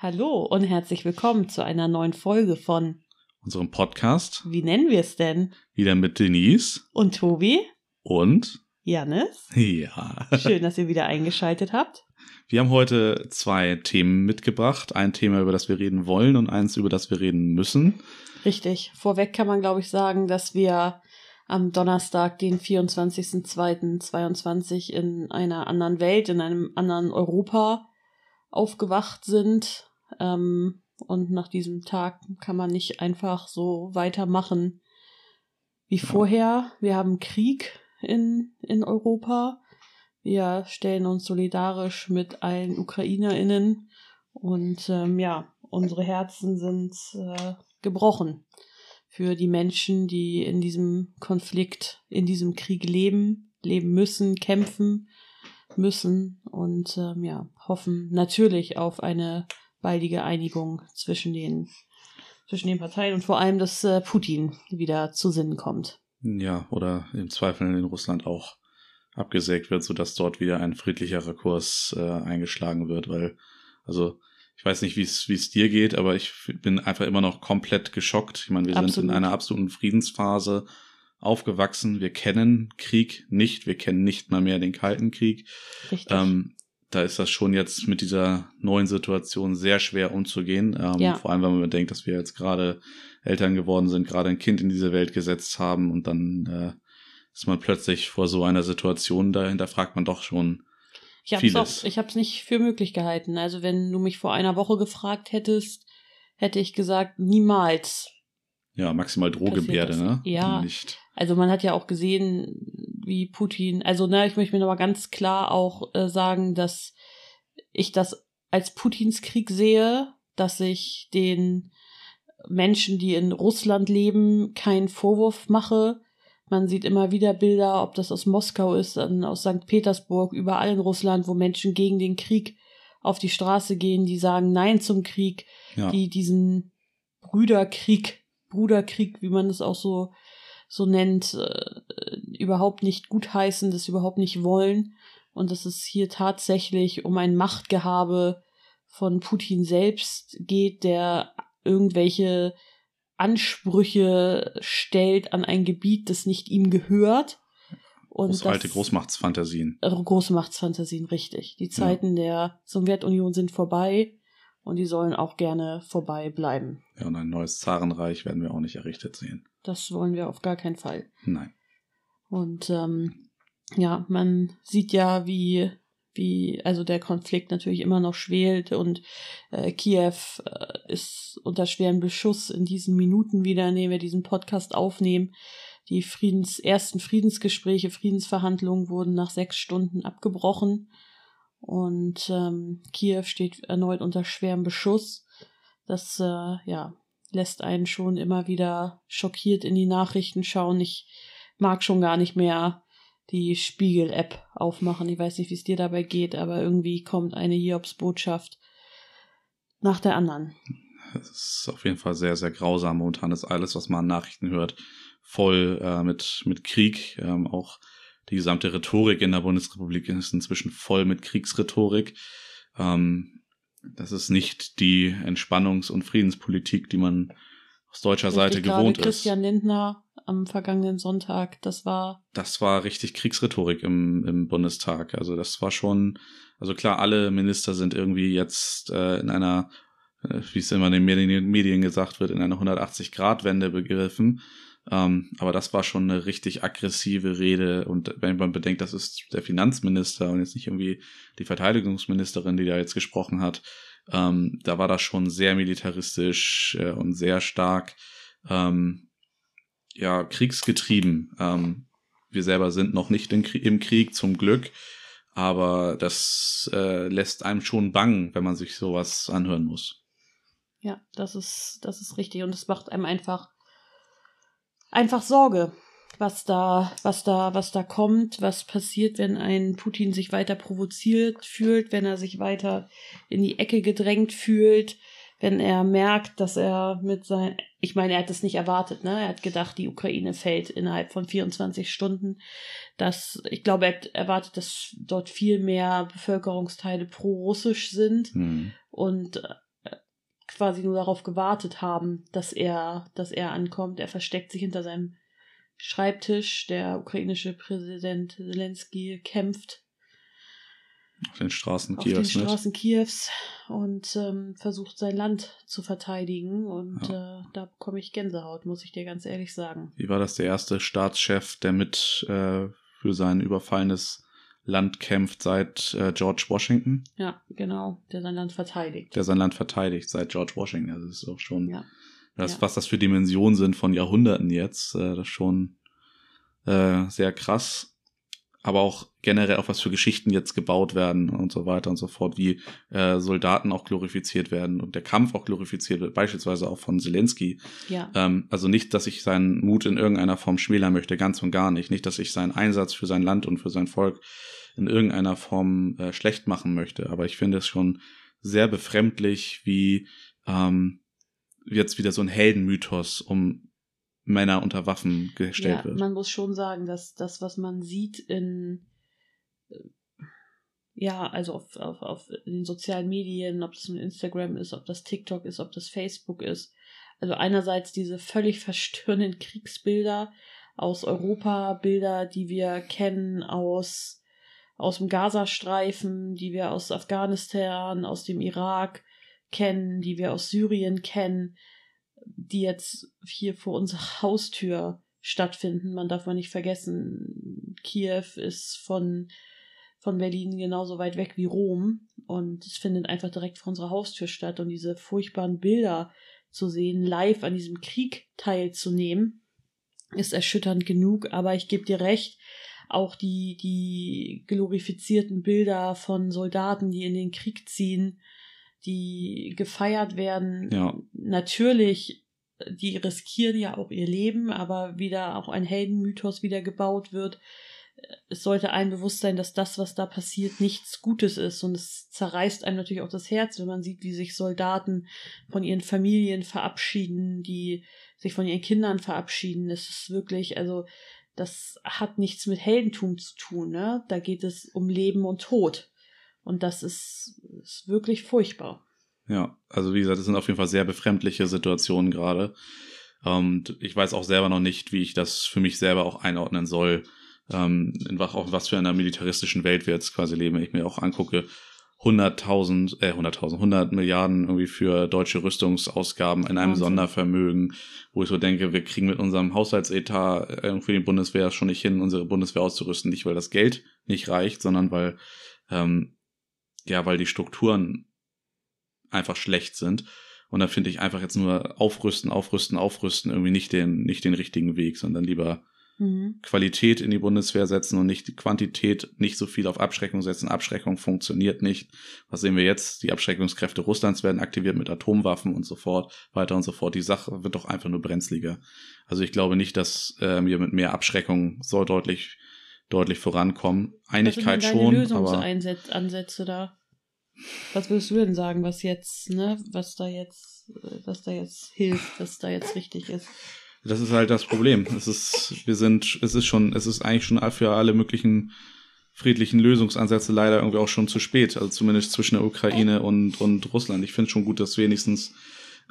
Hallo und herzlich willkommen zu einer neuen Folge von unserem Podcast. Wie nennen wir es denn? Wieder mit Denise. Und Tobi. Und Janis. Ja. Schön, dass ihr wieder eingeschaltet habt. Wir haben heute zwei Themen mitgebracht. Ein Thema, über das wir reden wollen und eins, über das wir reden müssen. Richtig. Vorweg kann man, glaube ich, sagen, dass wir am Donnerstag, den 24.02.22 in einer anderen Welt, in einem anderen Europa aufgewacht sind ähm, und nach diesem Tag kann man nicht einfach so weitermachen wie vorher. Wir haben Krieg in, in Europa. Wir stellen uns solidarisch mit allen UkrainerInnen und ähm, ja, unsere Herzen sind äh, gebrochen für die Menschen, die in diesem Konflikt, in diesem Krieg leben, leben müssen, kämpfen müssen und ähm, ja, hoffen natürlich auf eine baldige Einigung zwischen den, zwischen den Parteien und vor allem, dass äh, Putin wieder zu Sinnen kommt. Ja, oder im Zweifel in Russland auch abgesägt wird, sodass dort wieder ein friedlicherer Kurs äh, eingeschlagen wird, weil, also ich weiß nicht, wie es dir geht, aber ich bin einfach immer noch komplett geschockt. Ich meine, wir Absolut. sind in einer absoluten Friedensphase aufgewachsen. Wir kennen Krieg nicht. Wir kennen nicht mal mehr den Kalten Krieg. Richtig. Ähm, da ist das schon jetzt mit dieser neuen Situation sehr schwer umzugehen. Ähm, ja. Vor allem, wenn man bedenkt, dass wir jetzt gerade Eltern geworden sind, gerade ein Kind in diese Welt gesetzt haben und dann äh, ist man plötzlich vor so einer Situation, dahinter fragt man doch schon ich hab's vieles. Auch, ich habe es nicht für möglich gehalten. Also wenn du mich vor einer Woche gefragt hättest, hätte ich gesagt, niemals. Ja, maximal Drohgebärde, ne? Ja. Nicht. Also man hat ja auch gesehen, wie Putin, also ne, ich möchte mir nochmal ganz klar auch äh, sagen, dass ich das als Putins Krieg sehe, dass ich den Menschen, die in Russland leben, keinen Vorwurf mache. Man sieht immer wieder Bilder, ob das aus Moskau ist, aus St. Petersburg, überall in Russland, wo Menschen gegen den Krieg auf die Straße gehen, die sagen Nein zum Krieg, ja. die diesen Brüderkrieg, Bruderkrieg, wie man es auch so so nennt, äh, überhaupt nicht gutheißen, das überhaupt nicht wollen und dass es hier tatsächlich um ein Machtgehabe von Putin selbst geht, der irgendwelche Ansprüche stellt an ein Gebiet, das nicht ihm gehört. Und das alte Großmachtsfantasien. Großmachtsfantasien, richtig. Die Zeiten ja. der Sowjetunion sind vorbei und die sollen auch gerne vorbei bleiben. Ja, und ein neues Zarenreich werden wir auch nicht errichtet sehen. Das wollen wir auf gar keinen Fall. Nein. Und ähm, ja, man sieht ja, wie, wie, also der Konflikt natürlich immer noch schwelt und äh, Kiew äh, ist unter schweren Beschuss in diesen Minuten wieder, in denen wir diesen Podcast aufnehmen. Die Friedens, ersten Friedensgespräche, Friedensverhandlungen wurden nach sechs Stunden abgebrochen. Und ähm, Kiew steht erneut unter schwerem Beschuss. Das äh, ja, lässt einen schon immer wieder schockiert in die Nachrichten schauen. Ich mag schon gar nicht mehr die Spiegel-App aufmachen. Ich weiß nicht, wie es dir dabei geht, aber irgendwie kommt eine Hiobs-Botschaft nach der anderen. Es ist auf jeden Fall sehr, sehr grausam. Momentan ist alles, was man an Nachrichten hört, voll äh, mit, mit Krieg. Ähm, auch die gesamte Rhetorik in der Bundesrepublik ist inzwischen voll mit Kriegsrhetorik. Ähm, das ist nicht die Entspannungs- und Friedenspolitik, die man aus deutscher Seite gewohnt ist. Christian Lindner am vergangenen Sonntag, das war. Das war richtig Kriegsrhetorik im, im Bundestag. Also das war schon, also klar, alle Minister sind irgendwie jetzt äh, in einer, äh, wie es immer in den Medien, Medien gesagt wird, in einer 180-Grad-Wende begriffen. Ähm, aber das war schon eine richtig aggressive Rede. Und wenn man bedenkt, das ist der Finanzminister und jetzt nicht irgendwie die Verteidigungsministerin, die da jetzt gesprochen hat, ähm, da war das schon sehr militaristisch äh, und sehr stark ähm, ja, kriegsgetrieben. Ähm, wir selber sind noch nicht in, im Krieg, zum Glück. Aber das äh, lässt einem schon bangen, wenn man sich sowas anhören muss. Ja, das ist, das ist richtig. Und es macht einem einfach einfach Sorge, was da, was da, was da kommt, was passiert, wenn ein Putin sich weiter provoziert fühlt, wenn er sich weiter in die Ecke gedrängt fühlt, wenn er merkt, dass er mit sein, ich meine, er hat das nicht erwartet, ne? Er hat gedacht, die Ukraine fällt innerhalb von 24 Stunden. Das, ich glaube, er hat erwartet, dass dort viel mehr Bevölkerungsteile pro-russisch sind. Mhm. Und äh, quasi nur darauf gewartet haben, dass er, dass er ankommt. Er versteckt sich hinter seinem Schreibtisch. Der ukrainische Präsident Zelensky kämpft auf den Straßen auf Kiews. den mit. Straßen Kiews und ähm, versucht sein Land zu verteidigen. Und äh, da bekomme ich Gänsehaut, muss ich dir ganz ehrlich sagen. Wie war das der erste Staatschef, der mit äh, für sein überfallenes Land kämpft seit äh, George Washington, Ja, genau, der sein Land verteidigt. der sein Land verteidigt seit George Washington. Also das ist auch schon, Ja. das, Ja. was das für Dimensionen sind von Jahrhunderten jetzt, äh, das ist schon äh, sehr krass. Aber auch generell auch was für Geschichten jetzt gebaut werden und so weiter und so fort, wie äh, Soldaten auch glorifiziert werden und der Kampf auch glorifiziert wird, beispielsweise auch von Zelensky, Ja, Ähm, also nicht, dass ich seinen Mut in irgendeiner Form schmälern möchte, ganz und gar nicht. Nicht, dass ich seinen Einsatz für sein Land und für sein Volk in irgendeiner Form äh, schlecht machen möchte. Aber ich finde es schon sehr befremdlich, wie ähm, jetzt wieder so ein Heldenmythos um Männer unter Waffen gestellt ja wird. man muss schon sagen, dass das, was man sieht in äh, ja, also auf, auf, auf den sozialen Medien, ob das nun Instagram ist, ob das TikTok ist, ob das Facebook ist. Also einerseits diese völlig verstörenden Kriegsbilder aus Europa, Bilder, die wir kennen aus, aus dem Gazastreifen, die wir aus Afghanistan, aus dem Irak kennen, die wir aus Syrien kennen, die jetzt hier vor unserer Haustür stattfinden. Man darf mal nicht vergessen, Kiew ist von, von Berlin genauso weit weg wie Rom und es findet einfach direkt vor unserer Haustür statt und diese furchtbaren Bilder zu sehen, live an diesem Krieg teilzunehmen, ist erschütternd genug, aber ich gebe dir recht, auch die, die glorifizierten Bilder von Soldaten, die in den Krieg ziehen, die gefeiert werden, Ja. natürlich, die riskieren ja auch ihr Leben, aber wieder auch ein Heldenmythos wieder gebaut wird. Es sollte einem bewusst sein, dass das, was da passiert, nichts Gutes ist. Und es zerreißt einem natürlich auch das Herz, wenn man sieht, wie sich Soldaten von ihren Familien verabschieden, die sich von ihren Kindern verabschieden. Es ist wirklich, also, das hat nichts mit Heldentum zu tun, ne? Da geht es um Leben und Tod. Und das ist, ist wirklich furchtbar. Ja, also wie gesagt, das sind auf jeden Fall sehr befremdliche Situationen gerade. Und ich weiß auch selber noch nicht, wie ich das für mich selber auch einordnen soll. Ähm, in was, auch was für einer militaristischen Welt wir jetzt quasi leben. Wenn ich mir auch angucke, 100.000, äh, 100.000, 100 Milliarden irgendwie für deutsche Rüstungsausgaben in einem Wahnsinn. Sondervermögen, wo ich so denke, wir kriegen mit unserem Haushaltsetat äh, für die Bundeswehr schon nicht hin, unsere Bundeswehr auszurüsten. Nicht, weil das Geld nicht reicht, sondern weil, ähm, ja, weil die Strukturen einfach schlecht sind. Und da finde ich einfach jetzt nur aufrüsten, aufrüsten, aufrüsten irgendwie nicht den, nicht den richtigen Weg, sondern lieber Mhm. Qualität in die Bundeswehr setzen und nicht die Quantität, nicht so viel auf Abschreckung setzen. Abschreckung funktioniert nicht. Was sehen wir jetzt? Die Abschreckungskräfte Russlands werden aktiviert mit Atomwaffen und so fort, weiter und so fort. Die Sache wird doch einfach nur brenzliger. Also ich glaube nicht, dass äh, wir mit mehr Abschreckung so deutlich, deutlich vorankommen. Einigkeit was sind schon, deine aber Lösungsansätze da? Was würdest du denn sagen, was jetzt, ne, was da jetzt, was da jetzt hilft, was da jetzt richtig ist? Das ist halt das Problem. Es ist, wir sind, es ist schon, es ist eigentlich schon für alle möglichen friedlichen Lösungsansätze leider irgendwie auch schon zu spät. Also zumindest zwischen der Ukraine und, und Russland. Ich finde schon gut, dass wenigstens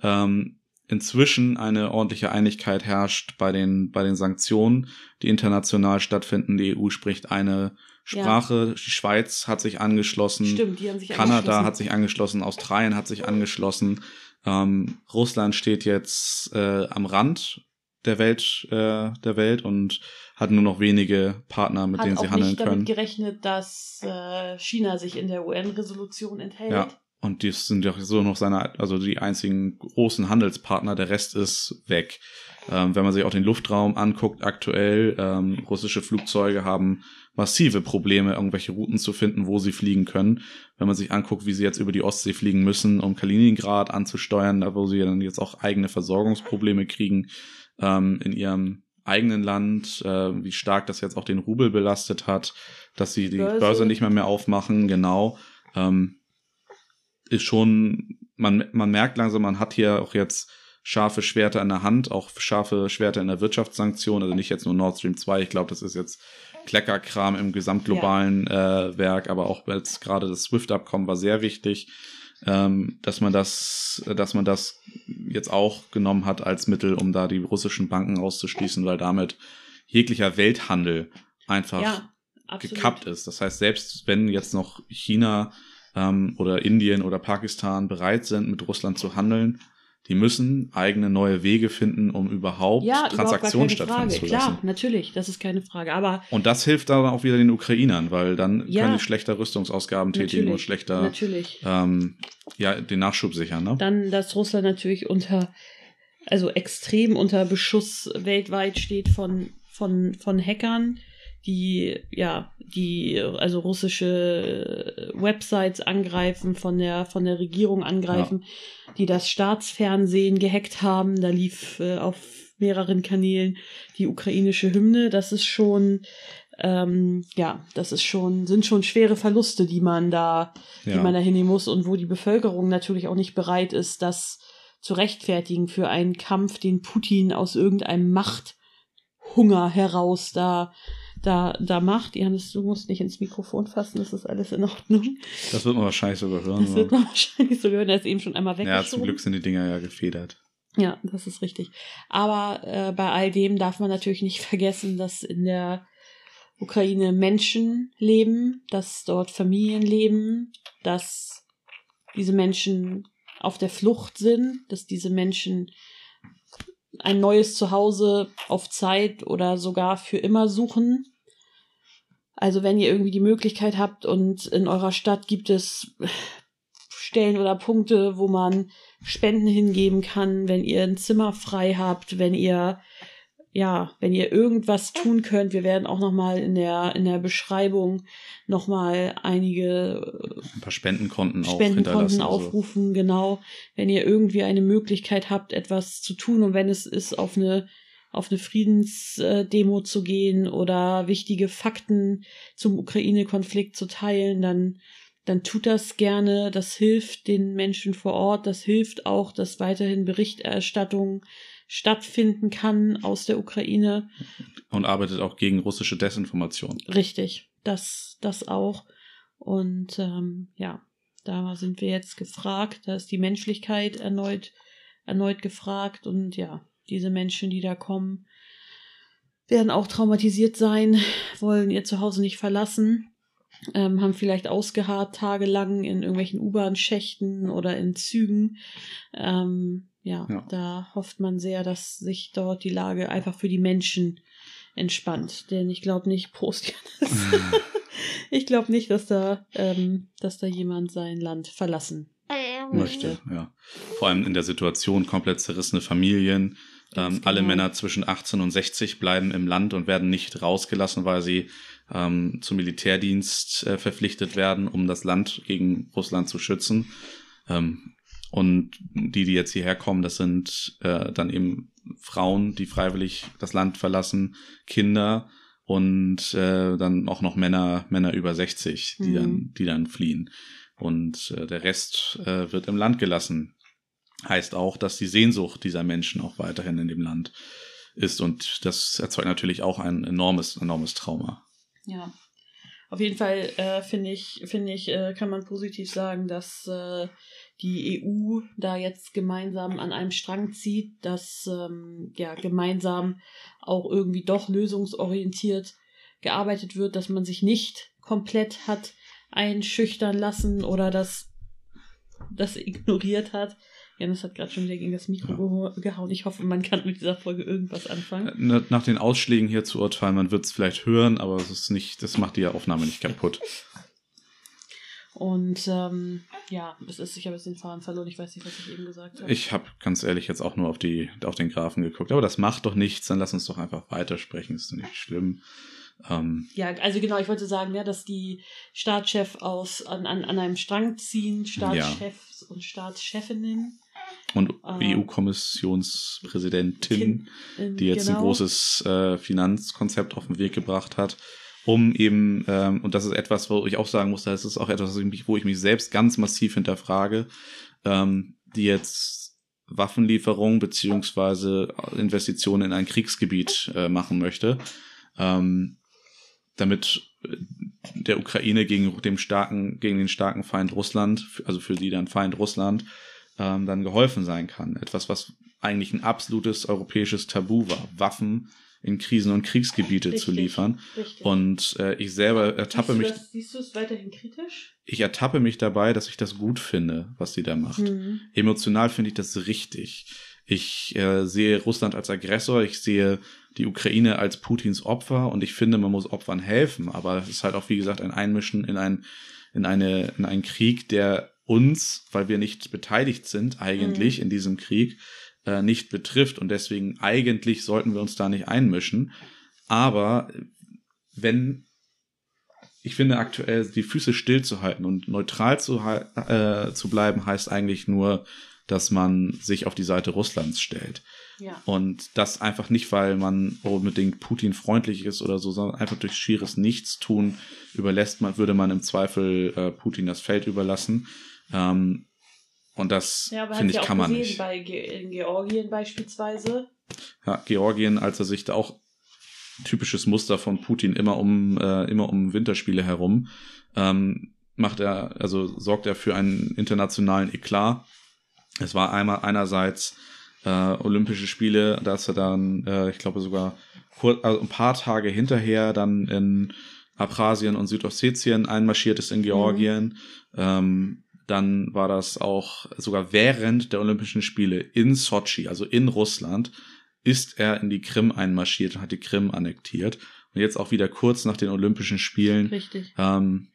ähm, inzwischen eine ordentliche Einigkeit herrscht bei den, bei den Sanktionen, die international stattfinden. Die EU spricht eine Sprache. Die Schweiz hat sich angeschlossen. Stimmt, die haben sich Kanada angeschlossen. hat sich angeschlossen, Australien hat sich angeschlossen. Ähm, Russland steht jetzt äh, am Rand der Welt, äh, der Welt und hat nur noch wenige Partner, mit hat denen sie auch handeln nicht können. damit gerechnet, dass äh, China sich in der UN-Resolution enthält. Ja. Und die sind ja so noch seine, also die einzigen großen Handelspartner, der Rest ist weg. Ähm, wenn man sich auch den Luftraum anguckt, aktuell, ähm, russische Flugzeuge haben massive Probleme, irgendwelche Routen zu finden, wo sie fliegen können. Wenn man sich anguckt, wie sie jetzt über die Ostsee fliegen müssen, um Kaliningrad anzusteuern, da wo sie dann jetzt auch eigene Versorgungsprobleme kriegen ähm, in ihrem eigenen Land, äh, wie stark das jetzt auch den Rubel belastet hat, dass sie die Börse. Börse, nicht mehr mehr aufmachen, genau. Ähm, ist schon, man, man merkt langsam, man hat hier auch jetzt scharfe Schwerter in der Hand, auch scharfe Schwerter in der Wirtschaftssanktion, also nicht jetzt nur Nord Stream 2, ich glaube, das ist jetzt Kleckerkram im gesamtglobalen äh, Werk, aber auch jetzt gerade das SWIFT-Abkommen war sehr wichtig. ähm, dass man das, dass man das jetzt auch genommen hat als Mittel, um da die russischen Banken auszuschließen, weil damit jeglicher Welthandel einfach ja, gekappt ist. Das heißt, selbst wenn jetzt noch China ähm, oder Indien oder Pakistan bereit sind, mit Russland zu handeln, die müssen eigene neue Wege finden, um überhaupt ja, Transaktionen stattfinden zu lassen. Klar, natürlich, das ist keine Frage. Aber und das hilft dann auch wieder den Ukrainern, weil dann ja, können die schlechter Rüstungsausgaben tätigen und schlechter natürlich. Ähm, ja, den Nachschub sichern. Ne? Dann, dass Russland natürlich unter, also extrem unter Beschuss weltweit steht von, von, von Hackern, die, ja, die, also russische Websites angreifen, von der, von der Regierung angreifen, ja. die das Staatsfernsehen gehackt haben. Da lief äh, auf mehreren Kanälen die ukrainische Hymne. Das ist schon, ähm, ja, das ist schon, sind schon schwere Verluste, die man da, ja. die man da hinnehmen muss und wo die Bevölkerung natürlich auch nicht bereit ist, das zu rechtfertigen für einen Kampf, den Putin aus irgendeinem Machthunger heraus da da, da macht. Janis, du musst nicht ins Mikrofon fassen, das ist alles in Ordnung. Das wird man wahrscheinlich sogar hören. Das wird man wahrscheinlich sogar hören, er ist eben schon einmal weg. Ja, zum Glück sind die Dinger ja gefedert. Ja, das ist richtig. Aber äh, bei all dem darf man natürlich nicht vergessen, dass in der Ukraine Menschen leben, dass dort Familien leben, dass diese Menschen auf der Flucht sind, dass diese Menschen ein neues Zuhause auf Zeit oder sogar für immer suchen. Also wenn ihr irgendwie die Möglichkeit habt und in eurer Stadt gibt es Stellen oder Punkte, wo man Spenden hingeben kann, wenn ihr ein Zimmer frei habt, wenn ihr ja, wenn ihr irgendwas tun könnt, wir werden auch noch mal in der in der Beschreibung noch mal einige ein paar Spendenkonten, Spendenkonten aufrufen, also. genau. Wenn ihr irgendwie eine Möglichkeit habt, etwas zu tun und wenn es ist auf eine auf eine Friedensdemo zu gehen oder wichtige Fakten zum Ukraine-Konflikt zu teilen, dann dann tut das gerne. Das hilft den Menschen vor Ort. Das hilft auch, dass weiterhin Berichterstattung stattfinden kann aus der Ukraine. Und arbeitet auch gegen russische Desinformation. Richtig, das, das auch. Und ähm, ja, da sind wir jetzt gefragt. Da ist die Menschlichkeit erneut, erneut gefragt. Und ja, diese Menschen, die da kommen, werden auch traumatisiert sein, wollen ihr Zuhause nicht verlassen, ähm, haben vielleicht ausgeharrt tagelang in irgendwelchen U-Bahn-Schächten oder in Zügen. Ähm, ja, ja, da hofft man sehr, dass sich dort die Lage einfach für die Menschen entspannt. Denn ich glaube nicht, Prost, ich glaube nicht, dass da, ähm, dass da jemand sein Land verlassen möchte. Ja. Vor allem in der Situation komplett zerrissene Familien. Ähm, genau. Alle Männer zwischen 18 und 60 bleiben im Land und werden nicht rausgelassen, weil sie ähm, zum Militärdienst äh, verpflichtet werden, um das Land gegen Russland zu schützen. Ähm, und die, die jetzt hierher kommen, das sind äh, dann eben Frauen, die freiwillig das Land verlassen, Kinder und äh, dann auch noch Männer, Männer über 60, die mhm. dann, die dann fliehen. Und äh, der Rest äh, wird im Land gelassen. Heißt auch, dass die Sehnsucht dieser Menschen auch weiterhin in dem Land ist. Und das erzeugt natürlich auch ein enormes, enormes Trauma. Ja. Auf jeden Fall äh, finde ich, finde ich, äh, kann man positiv sagen, dass äh, die EU da jetzt gemeinsam an einem Strang zieht, dass ähm, ja gemeinsam auch irgendwie doch lösungsorientiert gearbeitet wird, dass man sich nicht komplett hat einschüchtern lassen oder das, das ignoriert hat. Janis hat gerade schon wieder gegen das Mikro ja. gehauen. Ich hoffe, man kann mit dieser Folge irgendwas anfangen. Äh, nach den Ausschlägen hier zu urteilen, man wird es vielleicht hören, aber es ist nicht, das macht die Aufnahme nicht kaputt. Und ähm, ja, es ist, ich habe jetzt den Faden verloren, ich weiß nicht, was ich eben gesagt habe. Ich habe ganz ehrlich jetzt auch nur auf, die, auf den Graphen geguckt, aber das macht doch nichts, dann lass uns doch einfach weitersprechen, ist doch nicht schlimm. Ähm, ja, also genau, ich wollte sagen, ja, dass die Staatschef aus an, an, an einem Strang ziehen, Staatschefs ja. und Staatschefinnen. Und äh, EU-Kommissionspräsidentin, die jetzt genau. ein großes äh, Finanzkonzept auf den Weg gebracht hat um eben, ähm, und das ist etwas, wo ich auch sagen muss, das ist auch etwas, wo ich mich selbst ganz massiv hinterfrage, ähm, die jetzt Waffenlieferungen beziehungsweise Investitionen in ein Kriegsgebiet äh, machen möchte. Ähm, damit äh, der Ukraine gegen dem starken, gegen den starken Feind Russland, also für sie dann Feind Russland, ähm, dann geholfen sein kann. Etwas, was eigentlich ein absolutes europäisches Tabu war, Waffen in Krisen- und Kriegsgebiete richtig, zu liefern. Richtig. Und äh, ich selber ertappe siehst mich. Das, siehst du es weiterhin kritisch? Ich ertappe mich dabei, dass ich das gut finde, was sie da macht. Mhm. Emotional finde ich das richtig. Ich äh, sehe Russland als Aggressor, ich sehe die Ukraine als Putins Opfer und ich finde, man muss Opfern helfen. Aber es ist halt auch, wie gesagt, ein Einmischen in ein, in eine, in einen Krieg, der uns, weil wir nicht beteiligt sind eigentlich mhm. in diesem Krieg, äh, nicht betrifft. Und deswegen eigentlich sollten wir uns da nicht einmischen. Aber wenn ich finde aktuell die Füße stillzuhalten und neutral zu, äh, zu bleiben, heißt eigentlich nur, dass man sich auf die Seite Russlands stellt. Ja. Und das einfach nicht, weil man unbedingt Putin freundlich ist oder so, sondern einfach durch schieres Nichtstun überlässt man, würde man im Zweifel äh, Putin das Feld überlassen. Ähm, und das ja, finde ich, kann man gesehen, nicht. Bei Ge in Georgien beispielsweise. Ja, Georgien, als er sich da auch typisches Muster von Putin immer um äh, immer um Winterspiele herum ähm, macht er also sorgt er für einen internationalen Eklat. Es war einmal einerseits äh, Olympische Spiele, da ist er dann äh, ich glaube sogar kurz, also ein paar Tage hinterher dann in Abchasien und Südossetien einmarschiert ist in Georgien. Mhm. Ähm, dann war das auch sogar während der Olympischen Spiele in Sochi, also in Russland, ist er in die Krim einmarschiert und hat die Krim annektiert. Und jetzt auch wieder kurz nach den Olympischen Spielen ähm,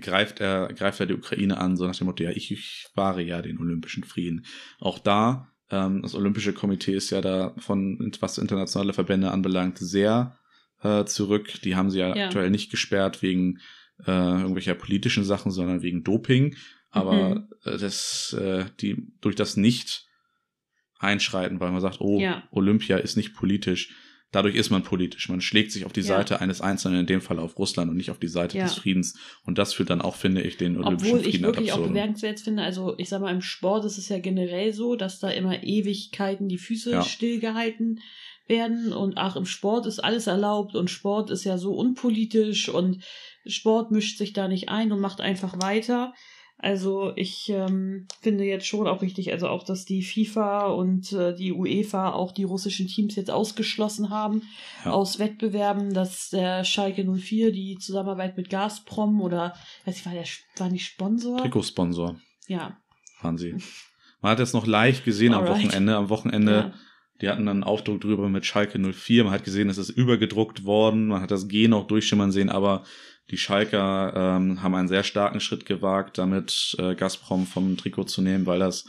greift er greift er die Ukraine an, so nach dem Motto, ja, ich, ich wahre ja den Olympischen Frieden. Auch da, ähm, das Olympische Komitee ist ja da von, was internationale Verbände anbelangt, sehr äh, zurück. Die haben sie ja, ja. aktuell nicht gesperrt wegen äh, irgendwelcher politischen Sachen, sondern wegen Doping. Aber mhm. Äh, das, äh, die, durch das nicht einschreiten, weil man sagt, oh, ja. Olympia ist nicht politisch. Dadurch ist man politisch. Man schlägt sich auf die ja. Seite eines Einzelnen, in dem Fall auf Russland und nicht auf die Seite ja. des Friedens. Und das führt dann auch, finde ich, den Olympischen Obwohl Frieden ich wirklich auch bemerkenswert finde, also ich sag mal, im Sport ist es ja generell so, dass da immer Ewigkeiten die Füße stillgehalten werden und ach, im Sport ist alles erlaubt und Sport ist ja so unpolitisch und Sport mischt sich da nicht ein und macht einfach weiter. Also ich ähm, finde jetzt schon auch wichtig, also auch, dass die FIFA und äh, die UEFA auch die russischen Teams jetzt ausgeschlossen haben ja. aus Wettbewerben, dass der Schalke 04 die Zusammenarbeit mit Gazprom oder weiß ich, war der war nicht Sponsor? Trikotsponsor. Ja. Waren sie. Man hat es noch leicht gesehen Alright. am Wochenende. Am Wochenende, ja. Die hatten dann einen Aufdruck drüber mit Schalke 04. Man hat gesehen, es ist übergedruckt worden. Man hat das G noch durchschimmern sehen, aber die Schalker ähm, haben einen sehr starken Schritt gewagt, damit äh, Gazprom vom Trikot zu nehmen, weil das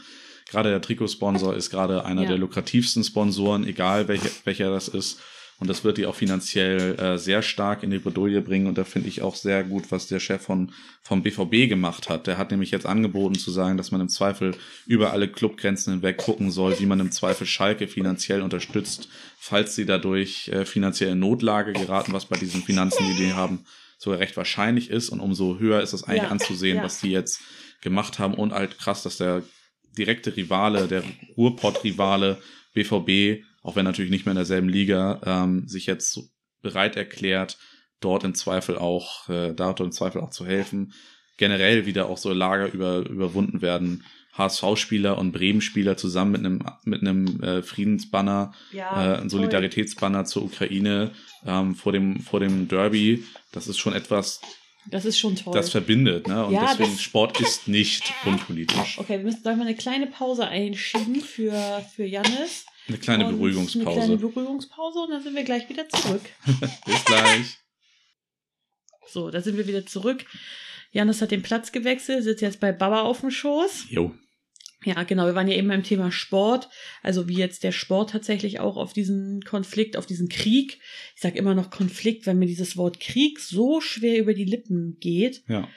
gerade der Trikotsponsor ist gerade einer ja. der lukrativsten Sponsoren, egal welche, welcher das ist. Und das wird die auch finanziell äh, sehr stark in die Bredouille bringen. Und da finde ich auch sehr gut, was der Chef von, vom BVB gemacht hat. Der hat nämlich jetzt angeboten zu sagen, dass man im Zweifel über alle Clubgrenzen hinweg gucken soll, wie man im Zweifel Schalke finanziell unterstützt, falls sie dadurch äh, finanziell in Notlage geraten, was bei diesen Finanzen, die die haben, sogar recht wahrscheinlich ist und umso höher ist es eigentlich ja. anzusehen, ja. was die jetzt gemacht haben und halt krass, dass der direkte Rivale, der Ruhrpott-Rivale BVB, auch wenn natürlich nicht mehr in derselben Liga, ähm, sich jetzt bereit erklärt, dort im Zweifel auch, äh, dort im Zweifel auch zu helfen. Generell wieder auch so Lager über, überwunden werden, HSV-Spieler und Bremen-Spieler zusammen mit einem mit einem äh, Friedensbanner, ja, äh, ein Solidaritätsbanner zur Ukraine ähm, vor dem vor dem Derby. Das ist schon etwas. Das ist schon toll. Das verbindet, ne? Und ja, deswegen Sport ist nicht unpolitisch. Okay, wir müssen mal eine kleine Pause einschieben für für Jannis. Eine kleine und Beruhigungspause. Eine kleine Beruhigungspause und dann sind wir gleich wieder zurück. Bis gleich. So, da sind wir wieder zurück. Janis hat den Platz gewechselt, sitzt jetzt bei Baba auf dem Schoß. Jo. Ja, genau. Wir waren ja eben beim Thema Sport. Also wie jetzt der Sport tatsächlich auch auf diesen Konflikt, auf diesen Krieg. Ich sage immer noch Konflikt, weil mir dieses Wort Krieg so schwer über die Lippen geht. Ja.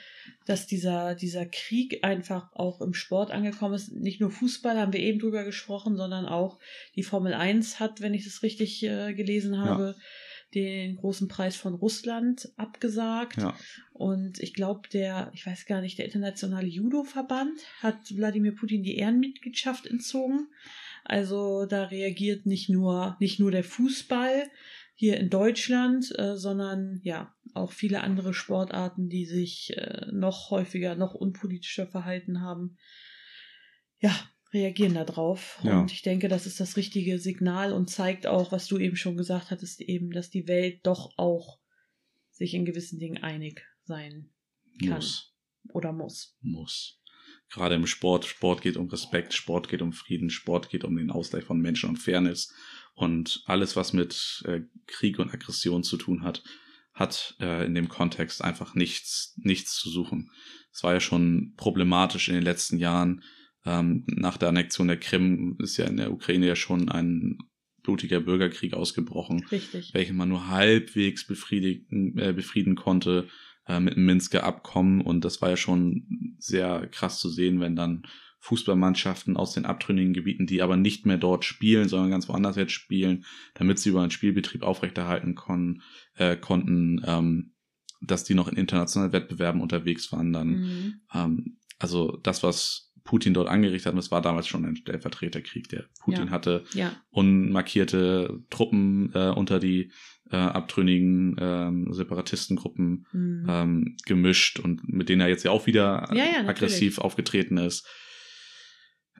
Dass dieser, dieser Krieg einfach auch im Sport angekommen ist. Nicht nur Fußball haben wir eben drüber gesprochen, sondern auch die Formel 1 hat, wenn ich das richtig äh, gelesen habe, ja den großen Preis von Russland abgesagt. Ja. Und ich glaube, der, ich weiß gar nicht, der internationale Judo-Verband hat Wladimir Putin die Ehrenmitgliedschaft entzogen. Also da reagiert nicht nur, nicht nur der Fußball, hier in Deutschland, äh, sondern ja, auch viele andere Sportarten, die sich äh, noch häufiger, noch unpolitischer verhalten haben, ja, reagieren darauf. Ja. Und ich denke, das ist das richtige Signal und zeigt auch, was du eben schon gesagt hattest, eben, dass die Welt doch auch sich in gewissen Dingen einig sein kann Muss. oder muss. Muss. Gerade im Sport. Sport geht um Respekt, Sport geht um Frieden, Sport geht um den Ausgleich von Menschen und Fairness. Und alles, was mit äh, Krieg und Aggression zu tun hat, hat äh, in dem Kontext einfach nichts, nichts zu suchen. Es war ja schon problematisch in den letzten Jahren. Ähm, nach der Annexion der Krim ist ja in der Ukraine ja schon ein blutiger Bürgerkrieg ausgebrochen, Richtig. welchen man nur halbwegs befriedigen, äh, befrieden konnte äh, mit dem Minsker Abkommen. Und das war ja schon sehr krass zu sehen, wenn dann Fußballmannschaften aus den abtrünnigen Gebieten, die aber nicht mehr dort spielen, sondern ganz woanders jetzt spielen, damit sie über einen Spielbetrieb aufrechterhalten kon äh, konnten, ähm, dass die noch in internationalen Wettbewerben unterwegs waren dann. Mhm. Ähm, also das, was Putin dort angerichtet hat, das war damals schon ein Stellvertreterkrieg, der Putin Ja. hatte Ja, unmarkierte Truppen äh, unter die äh, abtrünnigen ähm, Separatistengruppen mhm. ähm, gemischt und mit denen er jetzt ja auch wieder Ja, natürlich. aggressiv aufgetreten ist.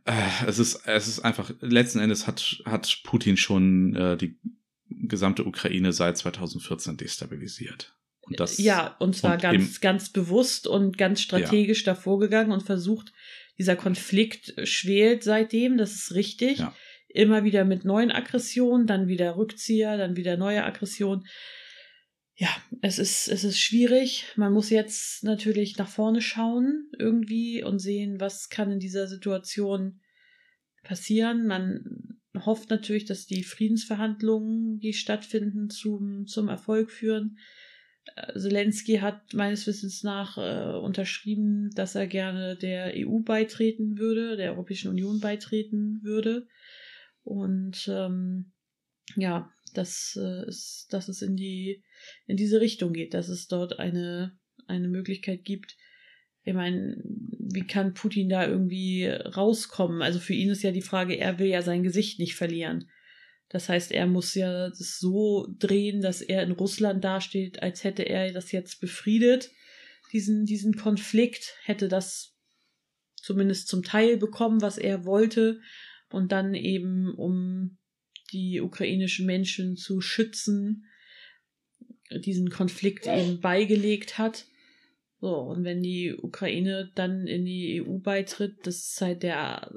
Äh, es ist es ist einfach letzten Endes hat hat Putin schon äh, die gesamte Ukraine seit 2014 destabilisiert. Und das ja, und zwar und ganz, ganz bewusst und ganz strategisch davor gegangen und versucht, dieser Konflikt schwelt seitdem, das ist richtig. Ja. Immer wieder mit neuen Aggressionen, dann wieder Rückzieher, dann wieder neue Aggressionen. Ja, es ist, es ist schwierig. Man muss jetzt natürlich nach vorne schauen irgendwie und sehen, was kann in dieser Situation passieren. Man hofft natürlich, dass die Friedensverhandlungen, die stattfinden, zum, zum Erfolg führen. Äh, Zelensky hat meines Wissens nach äh, unterschrieben, dass er gerne der EU beitreten würde, der Europäischen Union beitreten würde. Und ähm, ja, dass, äh, es, dass es in die in diese Richtung geht, dass es dort eine, eine Möglichkeit gibt. Ich meine, wie kann Putin da irgendwie rauskommen? Also für ihn ist ja die Frage, er will ja sein Gesicht nicht verlieren. Das heißt, er muss ja das so drehen, dass er in Russland dasteht, als hätte er das jetzt befriedet, diesen, diesen Konflikt, hätte das zumindest zum Teil bekommen, was er wollte, und dann eben, um die ukrainischen Menschen zu schützen, diesen Konflikt eben beigelegt hat. So, und wenn die Ukraine dann in die EU beitritt, das ist halt der,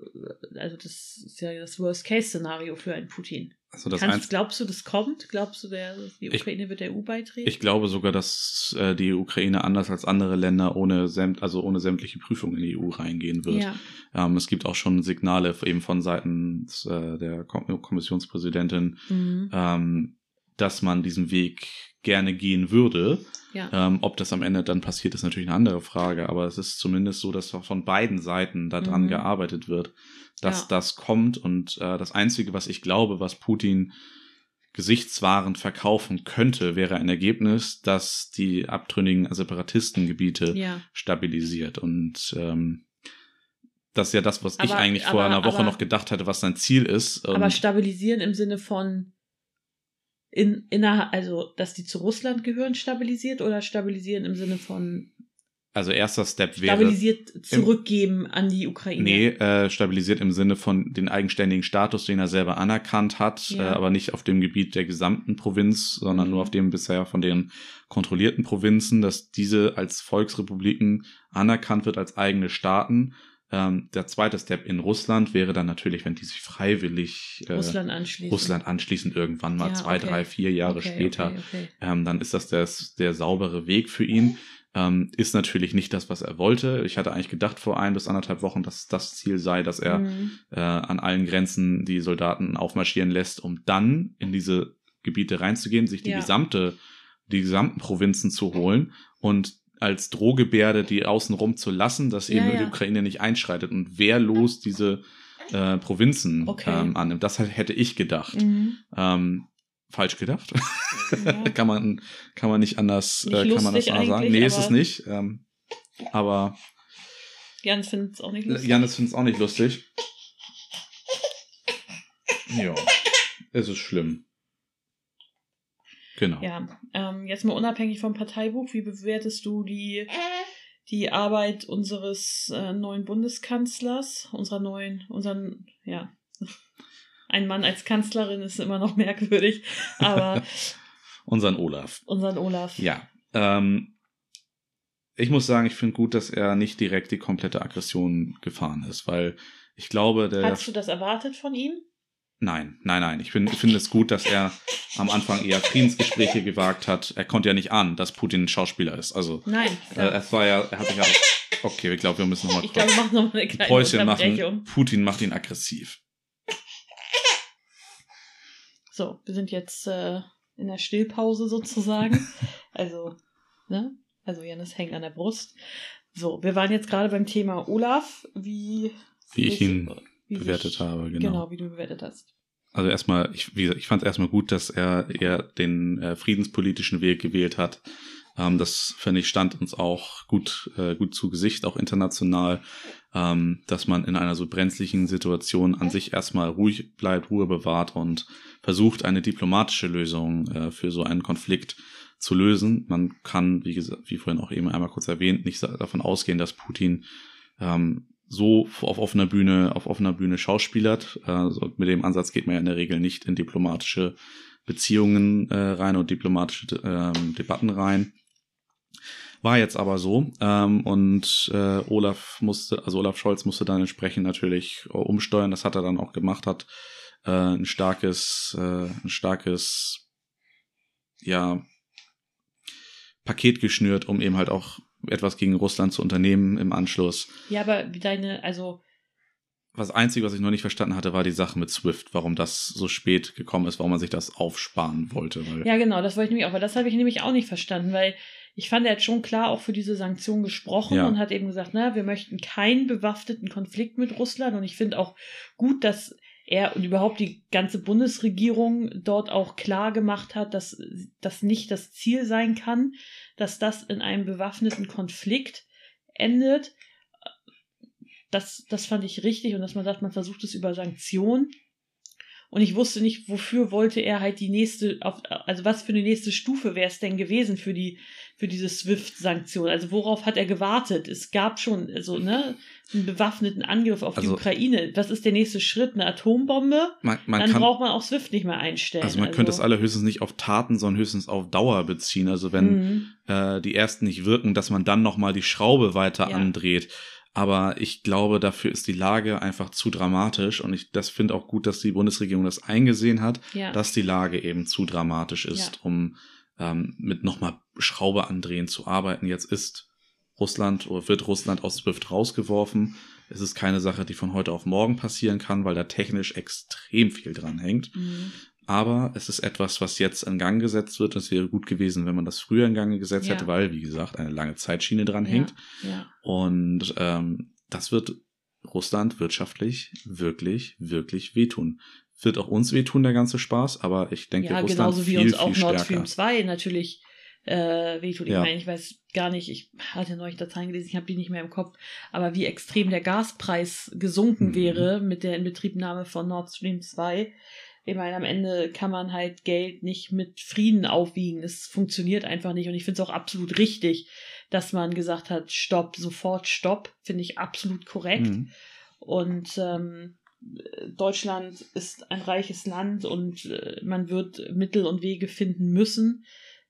also das ist ja das Worst-Case-Szenario für einen Putin. also das Kannst, glaubst du, das kommt? Glaubst du, der, die Ich- Ukraine wird der EU beitreten? Ich glaube sogar, dass äh, die Ukraine anders als andere Länder ohne sämt, also ohne sämtliche Prüfung in die EU reingehen wird. ja, Ähm, es gibt auch schon Signale eben von Seiten äh, der Kom Kommissionspräsidentin, mhm. ähm, dass man diesen Weg gerne gehen würde. ja, Ähm, ob das am Ende dann passiert, ist natürlich eine andere Frage, aber es ist zumindest so, dass von beiden Seiten daran Mhm. gearbeitet wird, dass Ja. das kommt. Und äh, das Einzige, was ich glaube, was Putin gesichtswahrend verkaufen könnte, wäre ein Ergebnis, das die abtrünnigen Separatistengebiete ja. stabilisiert. Und ähm, das ist ja das, was ich Aber- eigentlich vor aber- einer Woche aber- noch gedacht hatte, was sein Ziel ist. Aber stabilisieren im Sinne von in, innerhalb, also dass die zu Russland gehören, stabilisiert oder stabilisieren im Sinne von also erster Step wäre. stabilisiert zurückgeben an die Ukraine? Nee, äh, stabilisiert im Sinne von den eigenständigen Status, den er selber anerkannt hat, Ja. äh, aber nicht auf dem Gebiet der gesamten Provinz, sondern Mhm. nur auf dem bisher von den kontrollierten Provinzen, dass diese als Volksrepubliken anerkannt wird als eigene Staaten. Ähm, der zweite Step in Russland wäre dann natürlich, wenn die sich freiwillig äh, Russland anschließen. Russland anschließend irgendwann mal Ja, zwei, okay. drei, vier Jahre Okay, später, okay. ähm, dann ist das der, der saubere Weg für ihn. Ähm, ist natürlich nicht das, was er wollte. Ich hatte eigentlich gedacht vor ein bis anderthalb Wochen, dass das Ziel sei, dass er Mhm. äh, an allen Grenzen die Soldaten aufmarschieren lässt, um dann in diese Gebiete reinzugehen, sich die Ja. gesamte, die gesamten Provinzen zu holen und als Drohgebärde die außenrum zu lassen, dass eben Ja, ja. die Ukraine nicht einschreitet und wehrlos diese äh, Provinzen Okay. ähm, annimmt. Das hätte ich gedacht. Mhm. Ähm, falsch gedacht. Ja. kann man kann man nicht anders Nicht äh, kann man das anders sagen. Nee, ist es nicht. Ähm, aber Jans findet es auch nicht lustig. Janis findet es auch nicht lustig. Ja, es ist schlimm. Genau. Ja, ähm, jetzt mal unabhängig vom Parteibuch, wie bewertest du die, die Arbeit unseres äh, neuen Bundeskanzlers, unserer neuen, unseren, ja, ein Mann als Kanzlerin ist immer noch merkwürdig, aber Unseren Olaf. unseren Olaf. Ja. Ähm, ich muss sagen, ich finde gut, dass er nicht direkt die komplette Aggression gefahren ist, weil ich glaube, der. Hast du das erwartet von ihm? Nein, nein, nein. Ich finde ich finde es gut, dass er am Anfang eher Friedensgespräche gewagt hat. Er konnte ja nicht ahnen, dass Putin ein Schauspieler ist. Also Nein. äh, es war ja, er hat sich ja. Okay, ich glaube, wir müssen nochmal ich glaube, wir machen noch mal eine kleine Päuschen machen. Putin macht ihn aggressiv. So, wir sind jetzt äh, in der Stillpause sozusagen. also, ne? Also Janis hängt an der Brust. So, wir waren jetzt gerade beim Thema Olaf, wie, Wie ich ihn wie bewertet sich- habe, Genau. genau. wie du bewertet hast. Also erstmal, ich, wie gesagt, ich fand es erstmal gut, dass er eher den äh, friedenspolitischen Weg gewählt hat. Ähm, das, finde ich, stand uns auch gut, äh, gut zu Gesicht, auch international, ähm, dass man in einer so brenzlichen Situation an sich erstmal ruhig bleibt, Ruhe bewahrt und versucht, eine diplomatische Lösung äh, für so einen Konflikt zu lösen. Man kann, wie gesagt, wie vorhin auch eben einmal kurz erwähnt, nicht davon ausgehen, dass Putin ähm, so auf offener Bühne, auf offener Bühne schauspielert. Äh, so mit dem Ansatz geht man ja in der Regel nicht in diplomatische Beziehungen äh, rein und diplomatische ähm, Debatten rein. War jetzt aber so. Ähm, und äh, Olaf musste, also Olaf Scholz musste dann entsprechend natürlich äh, umsteuern. Das hat er dann auch gemacht, hat äh, ein starkes, äh, ein starkes, ja, Paket geschnürt, um eben halt auch etwas gegen Russland zu unternehmen im Anschluss. Ja, aber wie deine, also, Was Einzige, was ich noch nicht verstanden hatte, war die Sache mit Swift, warum das so spät gekommen ist, warum man sich das aufsparen wollte. Ja genau, das wollte ich nämlich auch, weil das habe ich nämlich auch nicht verstanden, weil ich fand, er hat schon klar auch für diese Sanktionen gesprochen Ja. und hat eben gesagt, na, wir möchten keinen bewaffneten Konflikt mit Russland und ich finde auch gut, dass er und überhaupt die ganze Bundesregierung dort auch klar gemacht hat, dass das nicht das Ziel sein kann, dass das in einem bewaffneten Konflikt endet. Das, das fand ich richtig und dass man sagt, man versucht es über Sanktionen. Und ich wusste nicht, wofür wollte er halt die nächste, auf, also was für eine nächste Stufe wäre es denn gewesen für die, für diese SWIFT-Sanktion? Also worauf hat er gewartet? Es gab schon, also, ne, einen bewaffneten Angriff auf die Also- Ukraine. Was ist der nächste Schritt? Eine Atombombe? man, man Dann kann, braucht man auch SWIFT nicht mehr einstellen. also man könnte es alle höchstens nicht auf Taten, sondern höchstens auf Dauer beziehen. Also wenn Mhm. äh, die ersten nicht wirken, dass man dann nochmal die Schraube weiter Ja. andreht. Aber ich glaube, dafür ist die Lage einfach zu dramatisch und ich das finde auch gut, dass die Bundesregierung das eingesehen hat, Ja. dass die Lage eben zu dramatisch ist, Ja. um ähm, mit nochmal Schraube andrehen zu arbeiten. Jetzt ist Russland oder wird Russland aus SWIFT rausgeworfen. Es ist keine Sache, die von heute auf morgen passieren kann, weil da technisch extrem viel dran hängt. Mhm. Aber es ist etwas, was jetzt in Gang gesetzt wird. Es wäre gut gewesen, wenn man das früher in Gang gesetzt Ja. hätte, weil, wie gesagt, eine lange Zeitschiene dran Ja. hängt. Ja. Und ähm, das wird Russland wirtschaftlich wirklich, wirklich wehtun. Wird auch uns wehtun, der ganze Spaß, aber ich denke, ja, Russland genauso wie viel, uns viel auch Nord. Stream 2 natürlich äh, wehtut. Ich Ja. meine, ich weiß gar nicht, ich hatte neulich Dateien gelesen, ich habe die nicht mehr im Kopf, aber wie extrem der Gaspreis gesunken Mhm. wäre mit der Inbetriebnahme von Nord Stream 2. Ich meine, am Ende kann man halt Geld nicht mit Frieden aufwiegen. Es funktioniert einfach nicht. Und ich finde es auch absolut richtig, dass man gesagt hat, stopp, sofort stopp. Finde ich absolut korrekt. Mhm. Und ähm, Deutschland ist ein reiches Land und äh, man wird Mittel und Wege finden müssen,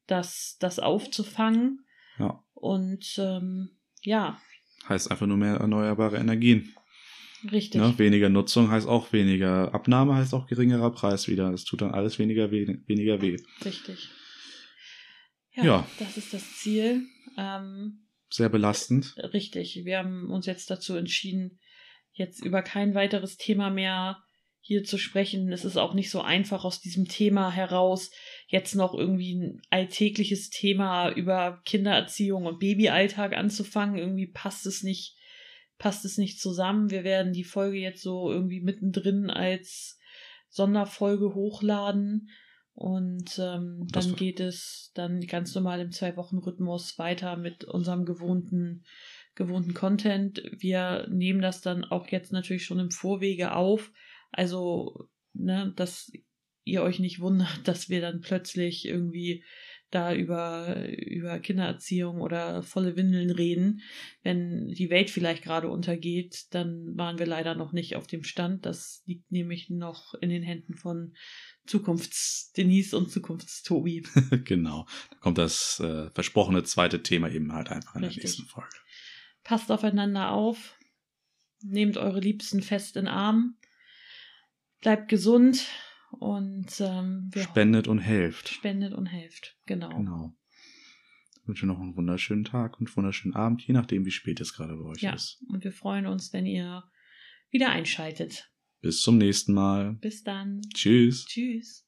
das, das aufzufangen. Ja. Und ähm, ja, Heißt einfach nur mehr erneuerbare Energien. Richtig. Ne? Weniger Nutzung heißt auch weniger Abnahme, heißt auch geringerer Preis wieder. Es tut dann alles weniger weh. Weniger weh. Richtig. Ja, Ja. das ist das Ziel. Ähm, Sehr belastend. Richtig. Wir haben uns jetzt dazu entschieden, jetzt über kein weiteres Thema mehr hier zu sprechen. Es ist auch nicht so einfach aus diesem Thema heraus jetzt noch irgendwie ein alltägliches Thema über Kindererziehung und Babyalltag anzufangen. Irgendwie passt es nicht, passt es nicht zusammen. Wir werden die Folge jetzt so irgendwie mittendrin als Sonderfolge hochladen. Und ähm, dann geht es dann ganz normal im Zwei-Wochen-Rhythmus weiter mit unserem gewohnten, gewohnten Content. Wir nehmen das dann auch jetzt natürlich schon im Vorwege auf. Also, ne, dass ihr euch nicht wundert, dass wir dann plötzlich irgendwie da über, über Kindererziehung oder volle Windeln reden. Wenn die Welt vielleicht gerade untergeht, dann waren wir leider noch nicht auf dem Stand. Das liegt nämlich noch in den Händen von Zukunfts-Denise und Zukunftstobi. genau. Da kommt das äh, versprochene zweite Thema eben halt einfach in Richtig. der nächsten Folge. Passt aufeinander auf. Nehmt eure Liebsten fest in Arm. Bleibt gesund und ähm, Spendet und helft. spendet und helft. Genau. Genau. Ich wünsche noch einen wunderschönen Tag und einen wunderschönen Abend, je nachdem, wie spät es gerade bei euch Ja, ist. und wir freuen uns, wenn ihr wieder einschaltet. Bis zum nächsten Mal. Bis dann. Tschüss. Tschüss.